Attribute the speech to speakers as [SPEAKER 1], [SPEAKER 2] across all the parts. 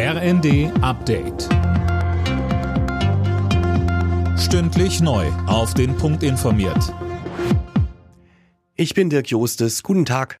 [SPEAKER 1] RND Update. Stündlich neu. Auf den Punkt informiert.
[SPEAKER 2] Ich bin Dirk Jostes. Guten Tag.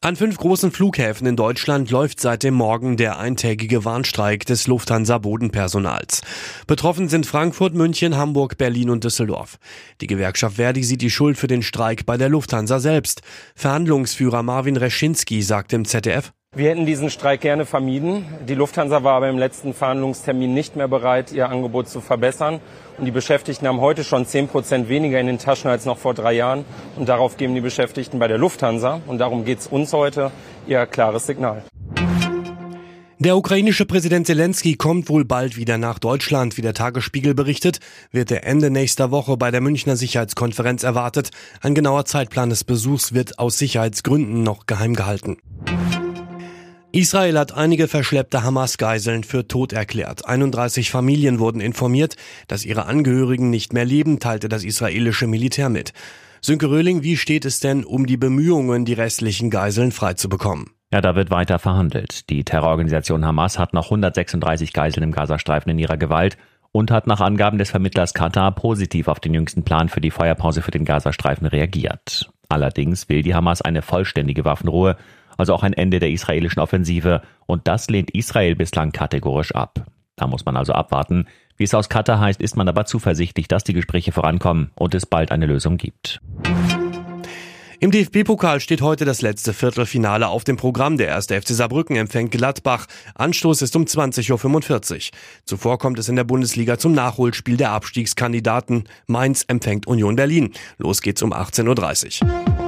[SPEAKER 2] An fünf großen Flughäfen in Deutschland läuft seit dem Morgen der eintägige Warnstreik des Lufthansa-Bodenpersonals. Betroffen sind Frankfurt, München, Hamburg, Berlin und Düsseldorf. Die Gewerkschaft Verdi sieht die Schuld für den Streik bei der Lufthansa selbst. Verhandlungsführer Marvin Reschinski sagt im ZDF,
[SPEAKER 3] wir hätten diesen Streik gerne vermieden. Die Lufthansa war aber im letzten Verhandlungstermin nicht mehr bereit, ihr Angebot zu verbessern. Und die Beschäftigten haben heute schon 10 Prozent weniger in den Taschen als noch vor drei Jahren. Und darauf geben die Beschäftigten bei der Lufthansa, und darum geht es uns heute, ihr klares Signal.
[SPEAKER 2] Der ukrainische Präsident Zelensky kommt wohl bald wieder nach Deutschland. Wie der Tagesspiegel berichtet, wird er Ende nächster Woche bei der Münchner Sicherheitskonferenz erwartet. Ein genauer Zeitplan des Besuchs wird aus Sicherheitsgründen noch geheim gehalten. Israel hat einige verschleppte Hamas-Geiseln für tot erklärt. 31 Familien wurden informiert, dass ihre Angehörigen nicht mehr leben, teilte das israelische Militär mit. Sönke Röhling, wie steht es denn um die Bemühungen, die restlichen Geiseln freizubekommen?
[SPEAKER 4] Ja, da wird weiter verhandelt. Die Terrororganisation Hamas hat noch 136 Geiseln im Gazastreifen in ihrer Gewalt und hat nach Angaben des Vermittlers Katar positiv auf den jüngsten Plan für die Feuerpause für den Gazastreifen reagiert. Allerdings will die Hamas eine vollständige Waffenruhe also auch ein Ende der israelischen Offensive, und das lehnt Israel bislang kategorisch ab. Da muss man also abwarten. Wie es aus Katar heißt, ist man aber zuversichtlich, dass die Gespräche vorankommen und es bald eine Lösung gibt.
[SPEAKER 2] Im DFB-Pokal steht heute das letzte Viertelfinale auf dem Programm. Der erste FC Saarbrücken empfängt Gladbach. Anstoß ist um 20.45 Uhr. Zuvor kommt es in der Bundesliga zum Nachholspiel der Abstiegskandidaten. Mainz empfängt Union Berlin. Los geht's um 18.30 Uhr.